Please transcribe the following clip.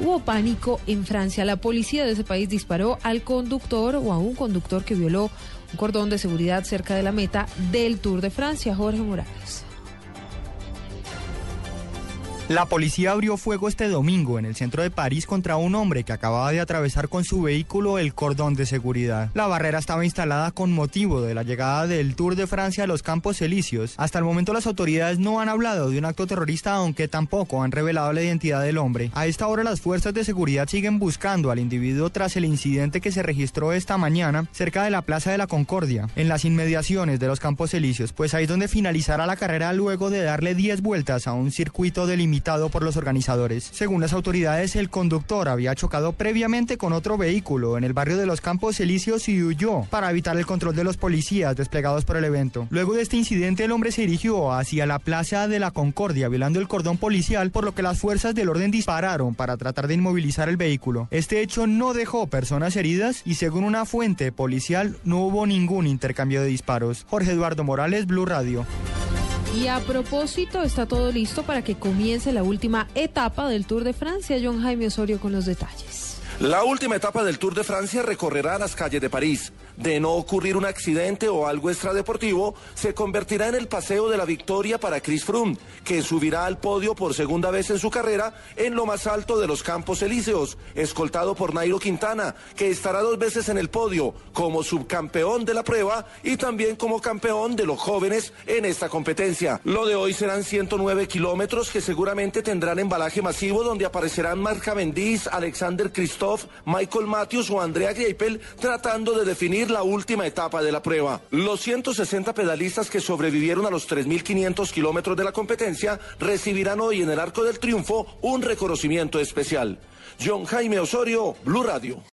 hubo pánico en Francia. La policía de ese país disparó al conductor o a un conductor que violó un cordón de seguridad cerca de la meta del Tour de Francia, Jorge Morales. La policía abrió fuego este domingo en el centro de París contra un hombre que acababa de atravesar con su vehículo el cordón de seguridad. La barrera estaba instalada con motivo de la llegada del Tour de Francia a los Campos Elíseos. Hasta el momento las autoridades no han hablado de un acto terrorista, aunque tampoco han revelado la identidad del hombre. A esta hora las fuerzas de seguridad siguen buscando al individuo tras el incidente que se registró esta mañana cerca de la Plaza de la Concordia, en las inmediaciones de los Campos Elíseos, pues ahí es donde finalizará la carrera luego de darle 10 vueltas a un circuito delimitado por los organizadores. Según las autoridades, el conductor había chocado previamente con otro vehículo en el barrio de los Campos Elíseos y huyó para evitar el control de los policías desplegados por el evento. Luego de este incidente, el hombre se dirigió hacia la Plaza de la Concordia, violando el cordón policial, por lo que las fuerzas del orden dispararon para tratar de inmovilizar el vehículo. Este hecho no dejó personas heridas y según una fuente policial no hubo ningún intercambio de disparos. Jorge Eduardo Morales, Blue Radio. Y a propósito, está todo listo para que comience la última etapa del Tour de Francia. John Jaime Osorio con los detalles. La última etapa del Tour de Francia recorrerá las calles de París. De no ocurrir un accidente o algo extradeportivo, se convertirá en el paseo de la victoria para Chris Froome, que subirá al podio por segunda vez en su carrera en lo más alto de los Campos Elíseos, escoltado por Nairo Quintana, que estará dos veces en el podio como subcampeón de la prueba y también como campeón de los jóvenes en esta competencia. Lo de hoy serán 109 kilómetros que seguramente tendrán embalaje masivo donde aparecerán Marc Cavendish, Alexander Christophe, Michael Matthews o Andrea Greipel tratando de definir la última etapa de la prueba. Los 160 pedalistas que sobrevivieron a los 3.500 kilómetros de la competencia recibirán hoy en el Arco del Triunfo un reconocimiento especial. John Jaime Osorio, Blue Radio.